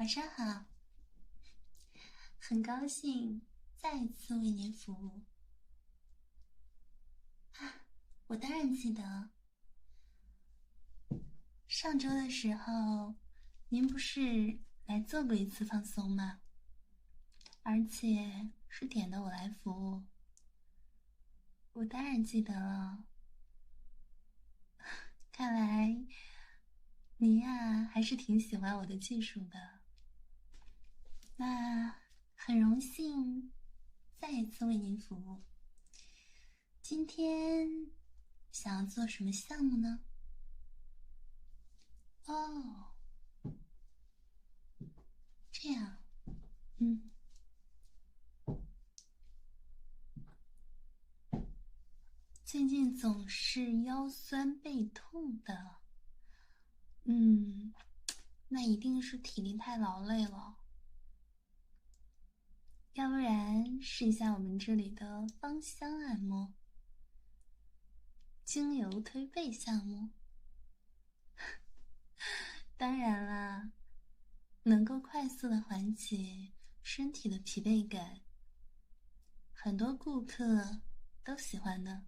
晚上好，很高兴再次为您服务。啊，我当然记得，上周的时候，您不是来做过一次放松吗？而且是点的我来服务，我当然记得了。看来，您呀还是挺喜欢我的技术的。那很荣幸再一次为您服务。今天想要做什么项目呢？哦，这样，嗯。最近总是腰酸背痛的，嗯，那一定是体力太劳累了。要不然试一下我们这里的芳香按摩、精油推背项目。当然啦，能够快速的缓解身体的疲惫感，很多顾客都喜欢的。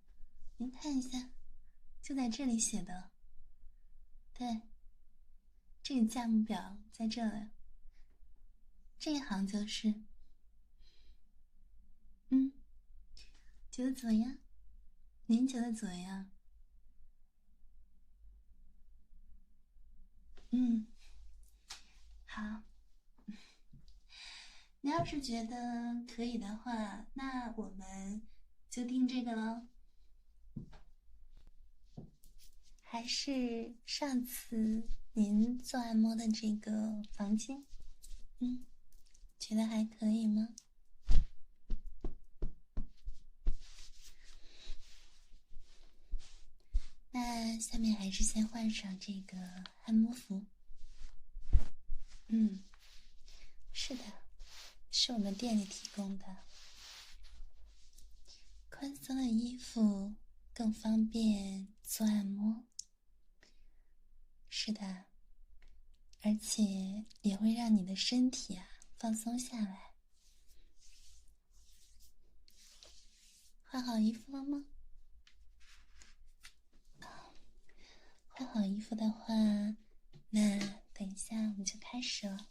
您看一下，就在这里写的。对，这个价目表在这里。这一行就是。嗯，觉得怎么样？您觉得怎么样？嗯，好。你要是觉得可以的话，那我们就定这个喽。还是上次您做按摩的这个房间，嗯，觉得还可以吗？那下面还是先换上这个按摩服。嗯，是的，是我们店里提供的，宽松的衣服更方便做按摩。是的，而且也会让你的身体啊放松下来。换好衣服了吗？换好衣服的话，那等一下我们就开始了。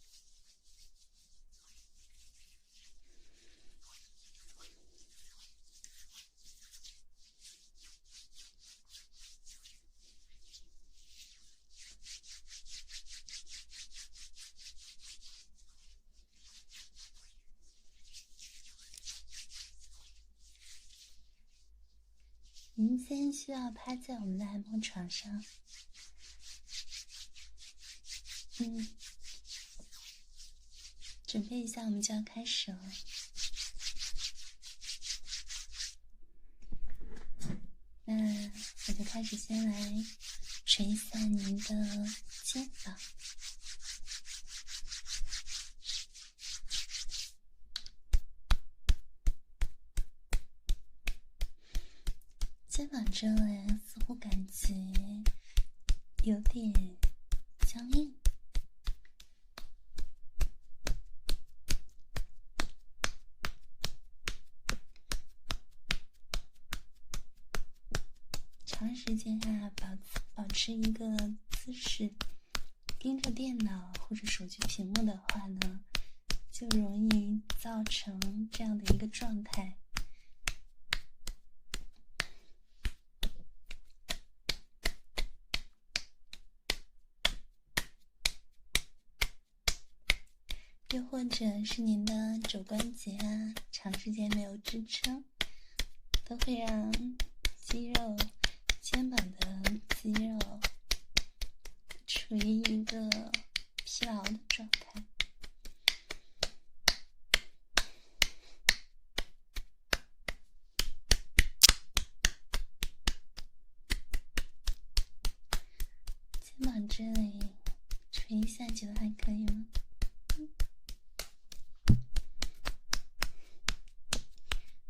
您先需要趴在我们的按摩床上，嗯，准备一下，我们就要开始了。那我就开始先来捶一下您的肩膀。肩膀这里似乎感觉有点僵硬，长时间啊保保持一个姿势，盯着电脑屏幕的话呢，就容易造成这样的一个状态。又或者是您的肘关节啊，长时间没有支撑，都会让肌肉、肩膀的肌肉处于一个疲劳的状态。肩膀这里捶一下，觉得还可以吗？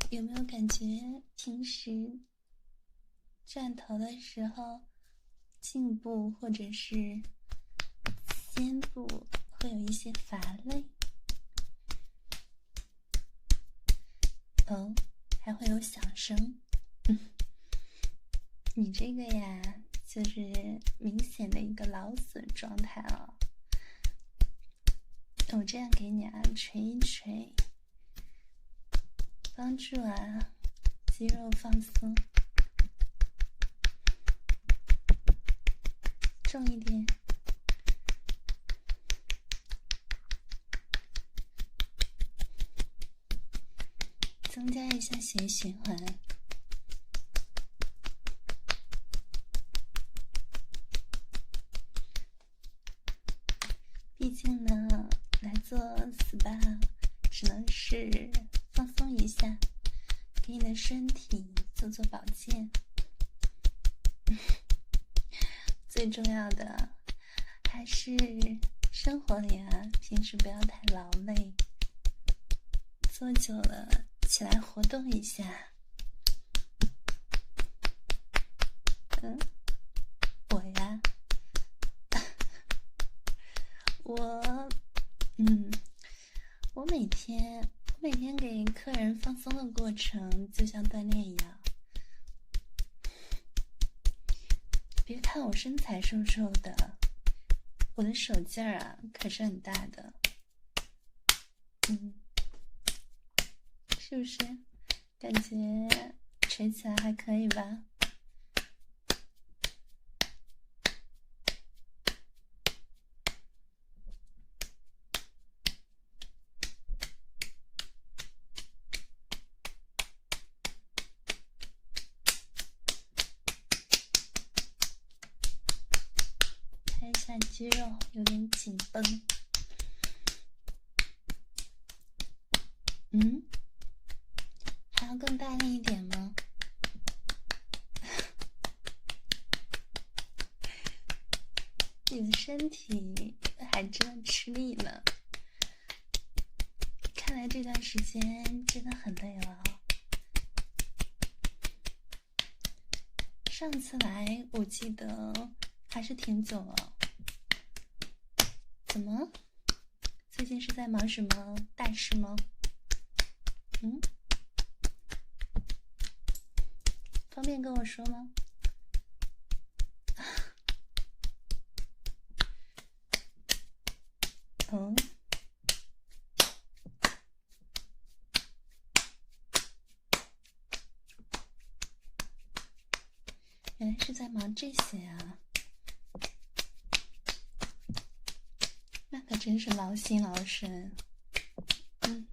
有没有感觉平时转头的时候，颈部或者是肩部会有一些乏累。哦，还会有响声。你这个呀，就是明显的一个劳损状态了。我这样给你啊，捶一捶，帮助啊肌肉放松，重一点，增加一下血液循环。毕竟呢。来做 SPA，只能是放松一下，给你的身体做做保健。最重要的还是生活里啊，平时不要太劳累，坐久了来活动一下。嗯，我呀，我。嗯，我每天每天给客人放松的过程就像锻炼一样。别看我身材瘦瘦的，我的手劲儿啊可是很大的。嗯，是不是？感觉锤起来还可以吧？拍一下肌肉有点紧绷，嗯，还要更大力一点吗？你的身体还真吃力呢，看来这段时间真的很累了。上次来我记得还是挺久了。怎么？最近是在忙什么大事吗？嗯，方便跟我说吗？嗯，是在忙这些啊。那可真是劳心劳神，嗯，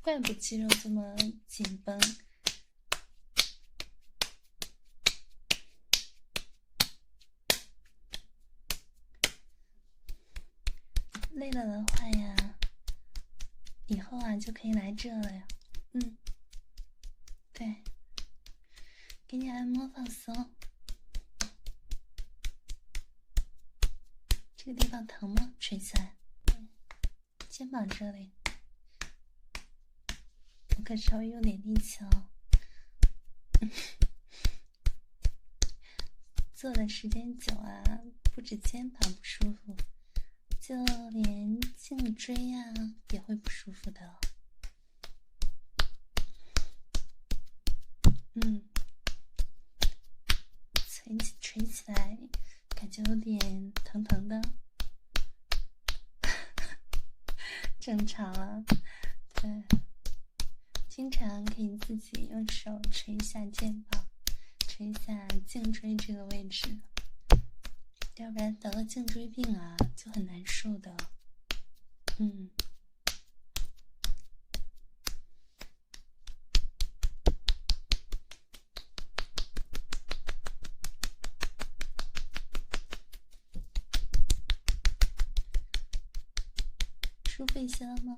怪不肌肉这么紧绷，累了的话呀，以后啊就可以来这了呀，嗯，对。给你按摩放松，这个地方疼吗？锤起来，肩膀这里，我可稍微用点力气哦。坐的时间久啊，不止肩膀不舒服，就连颈椎呀也会不舒服的。嗯。捶起捶起来，感觉有点疼疼的，正常了。对，经常可以自己用手捶一下肩膀，捶一下颈椎这个位置，要不然得了颈椎病啊，就很难受的。嗯。舒服一些了吗？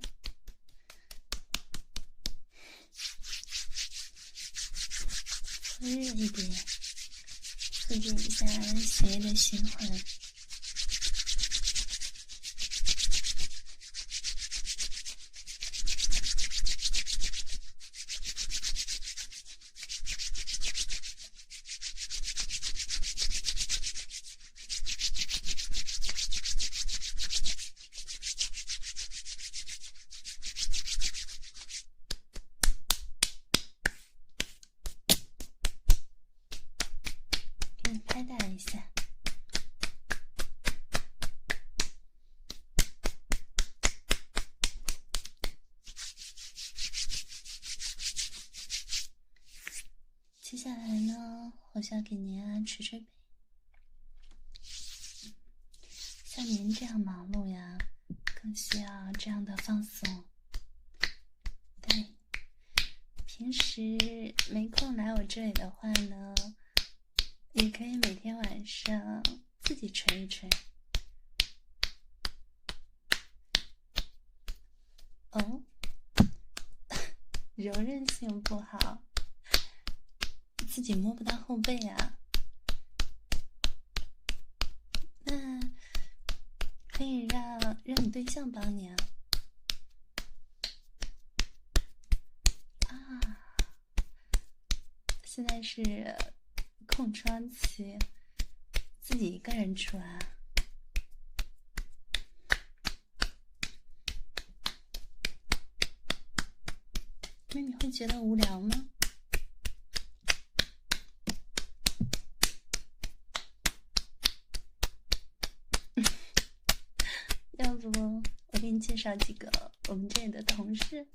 温热一点，促进一下血液的循环。拍打一下。接下来呢，我想给您啊捶捶背。像您这样忙碌呀，更需要这样的放松。对，平时没空来我这里的话呢，也可以每天晚上自己捶一捶。哦，柔韧性不好。自己摸不到后背啊，那可以让让你对象帮你。啊，现在是空窗期，自己一个人住啊？那你会觉得无聊吗？要不我给你介绍几个我们这里的同事，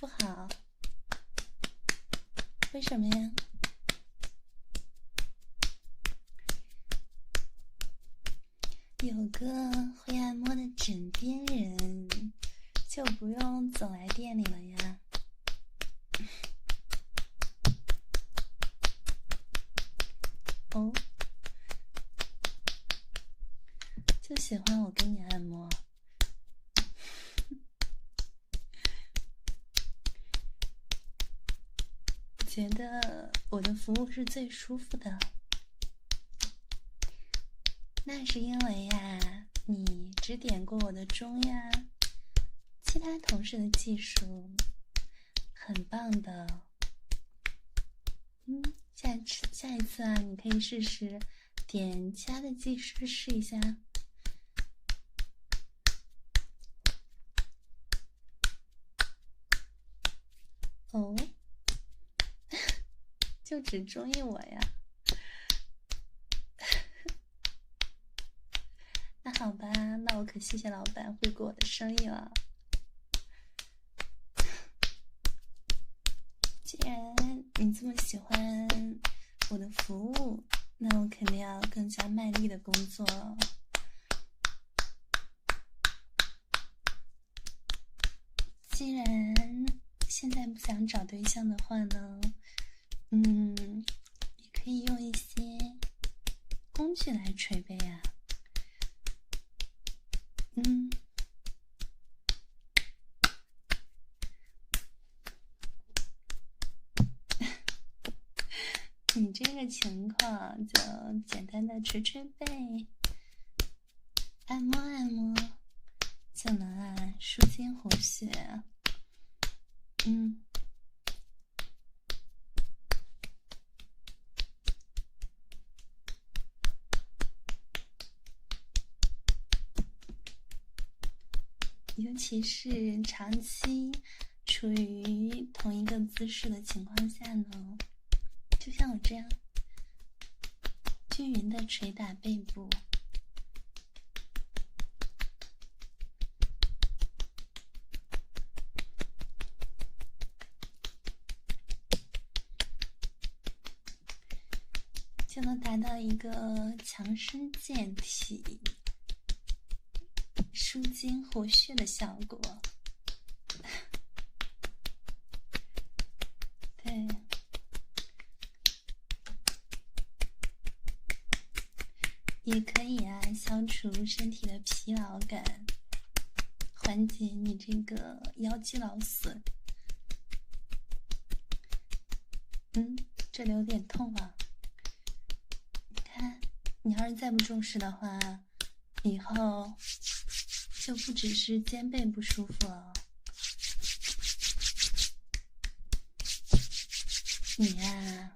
不好，为什么呀？有个会按摩的枕边人，就不用总来店里了呀。哦。就喜欢我给你按摩，觉得我的服务是最舒服的。那是因为呀，你只点过我的钟呀，其他同事的技术很棒的。嗯，下次下一次啊，你可以试试点其他的技师试一下。哦，只中意我呀？那好吧，那我可谢谢老板惠顾我的生意了。既然你这么喜欢我的服务，那我肯定要更加卖力的工作。既然。现在不想找对象的话呢，嗯，也可以用一些工具来捶背啊。嗯，你这个情况就简单的捶捶背，按摩按摩，就能啊舒筋活血。嗯，尤其是长期处于同一个姿势的情况下呢，就像我这样，均匀的捶打背部。就能达到一个强身健体、舒筋活血的效果。对，也可以啊，消除身体的疲劳感，缓解你这个腰肌劳损。嗯，这里有点痛啊。你看，你要是再不重视的话，以后就不只是肩背不舒服了，你呀，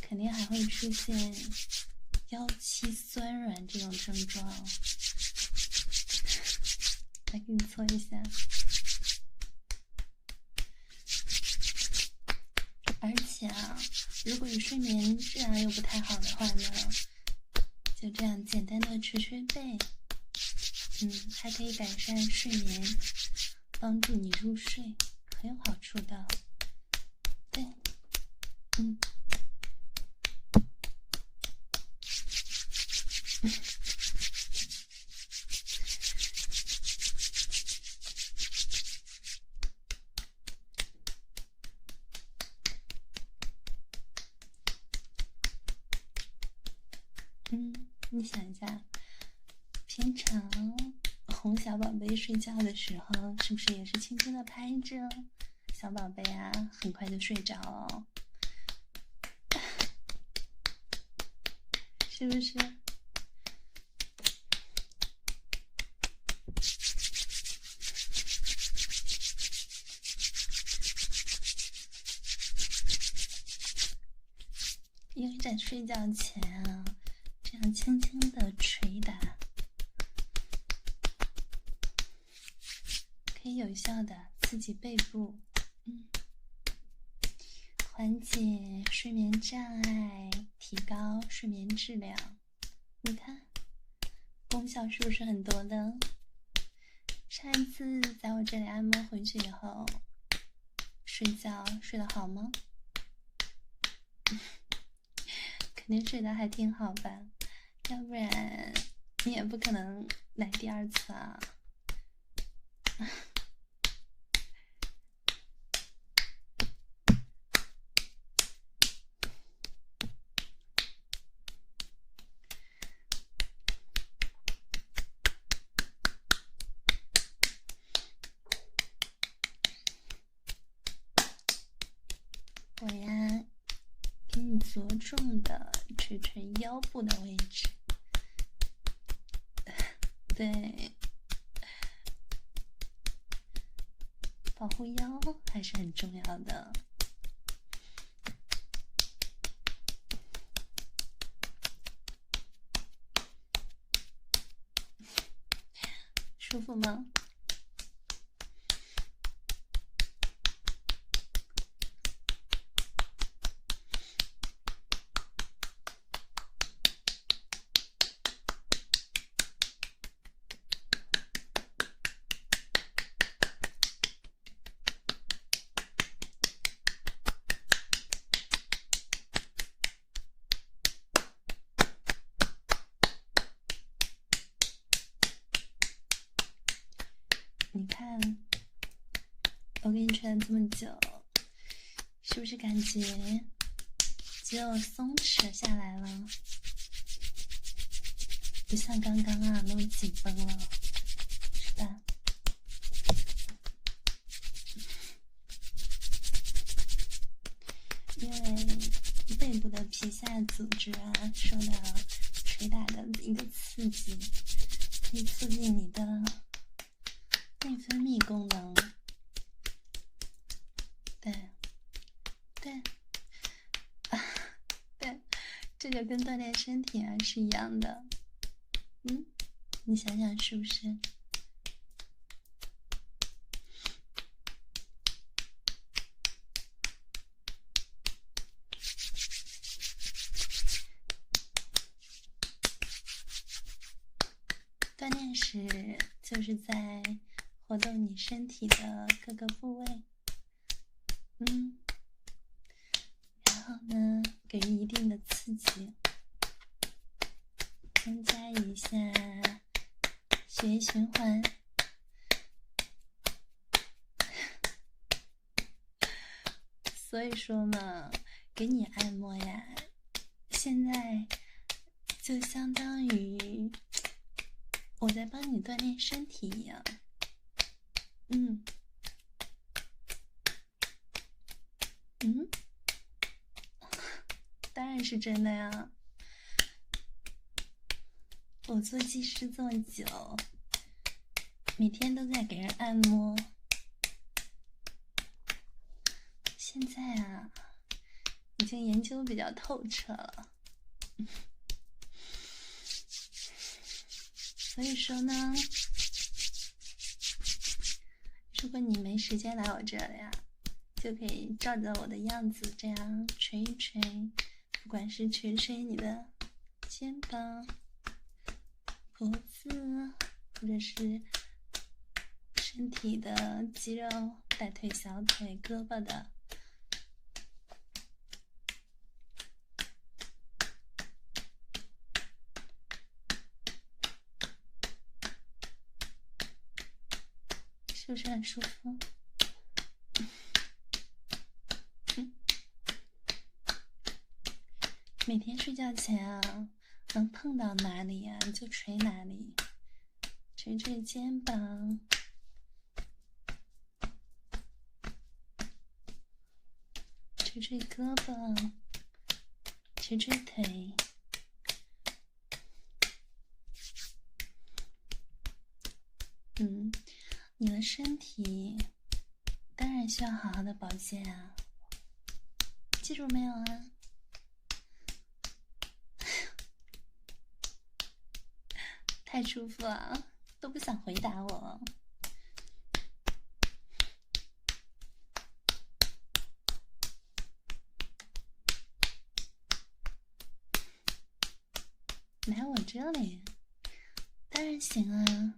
肯定还会出现腰膝酸软这种症状。来，给你搓一下。而且啊如果你睡眠质量又不太好的话呢，就这样简单的捶捶背，嗯，还可以改善睡眠，帮助你入睡，很有好处的。对，嗯。嗯，你想一下，经常哄小宝贝睡觉的时候，是不是也是轻轻的拍着小宝贝啊？很快就睡着哦，是不是？因为在睡觉前啊。这样轻轻的捶打，可以有效的刺激背部，缓解睡眠障碍，提高睡眠质量。你看，功效是不是很多的？上一次在我这里按摩回去以后，睡觉睡得好吗？肯定睡得还挺好吧。要不然你也不可能来第二次啊！我呀，给你着重的捶捶腰部的位置。对，保护腰还是很重要的，舒服吗？你看，我给你吹了这么久，是不是感觉肌肉松弛下来了？不像刚刚啊那么紧绷了，是吧？因为背部的皮下组织啊受到捶打的一个刺激，可以促进你的。内分泌功能，对，对，啊，对，这个跟锻炼身体啊是一样的，嗯，你想想是不是？锻炼时就是在。活动你身体的各个部位，嗯，然后呢，给予一定的刺激，增加一下血液循环。所以说嘛，给你按摩呀，现在就相当于我在帮你锻炼身体一样。嗯，嗯，然是真的呀！我做技师这么久，每天都在给人按摩，现在啊，已经研究比较透彻了。所以说呢。如果你没时间来我这里啊，就可以照着我的样子这样捶一捶，不管是捶捶你的肩膀、脖子，或者是身体的肌肉，大腿、小腿、胳膊的。是不是很舒服？每天睡觉前啊，能碰到哪里呀就捶哪里，捶捶肩膀，捶捶胳膊，捶捶腿。嗯。你的身体当然需要好好的保健啊，记住没有啊？太舒服了，都不想回答我。来我这里，当然行啊。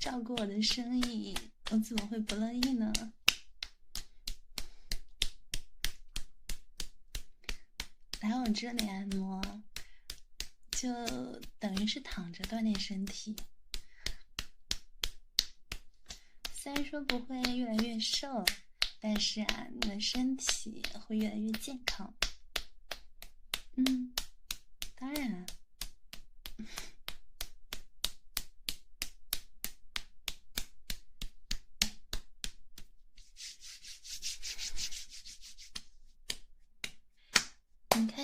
照顾我的生意，我怎么会不乐意呢？我这里按摩，就等于是躺着锻炼身体。虽然说不会越来越瘦，但是啊，你的身体会越来越健康。嗯，当然。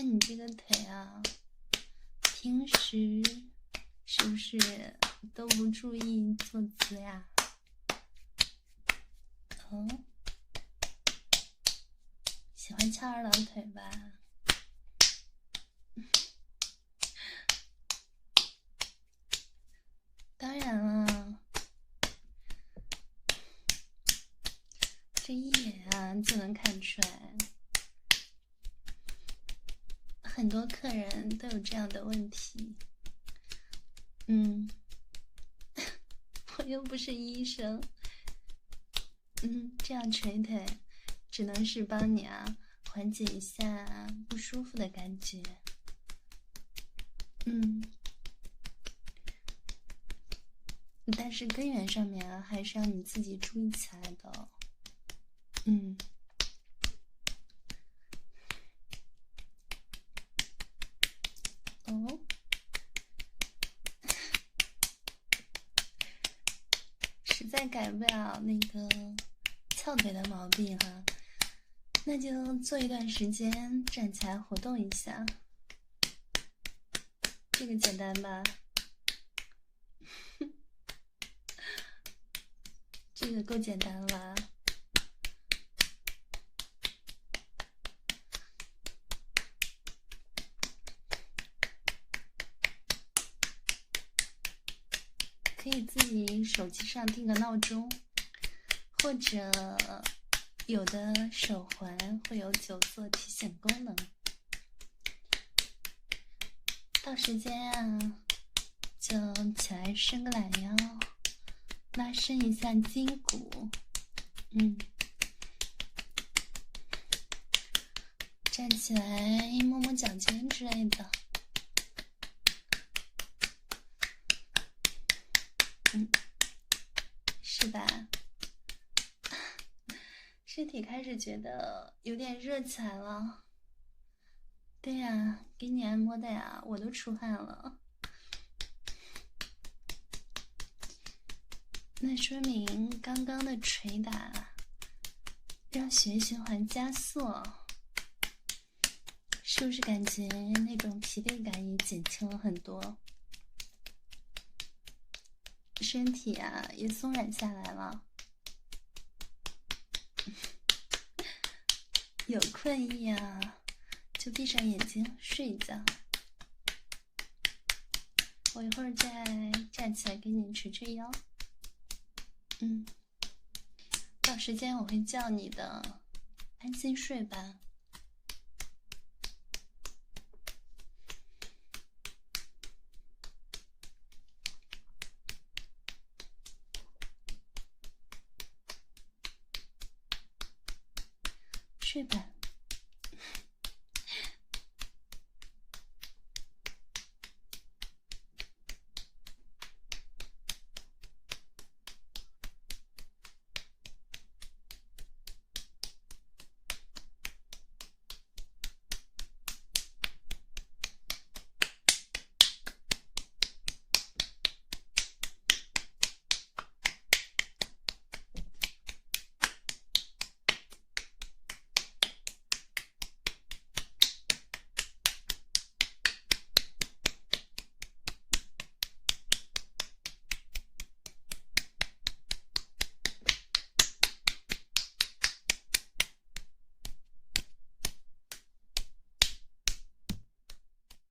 那你这个腿啊，平时是不是都不注意坐姿呀？哦，喜欢翘二郎腿吧？当然了，这一眼啊就能看出来。很多客人都有这样的问题，嗯，我又不是医生，嗯，这样捶腿只能是帮你啊缓解一下不舒服的感觉，嗯，但是根源上面啊还是要你自己注意起来的，嗯。哦，实在改不了那个翘腿的毛病哈，那就做一段时间，站起来活动一下，这个简单吧？这个够简单了吧。可以自己手机上定个闹钟，或者有的手环会有久坐提醒功能。到时间啊，就起来伸个懒腰，拉伸一下筋骨，嗯，站起来摸摸脚尖之类的。嗯，是吧？身体开始觉得有点热起来了。对呀，给你按摩的呀，我都出汗了。那说明刚刚的捶打让血液循环加速，是不是感觉那种疲惫感也减轻了很多？身体啊，也松软下来了。有困意啊，就闭上眼睛睡一觉。我一会儿再站起来给你捶捶腰。嗯，到时间我会叫你的，安心睡吧。睡吧。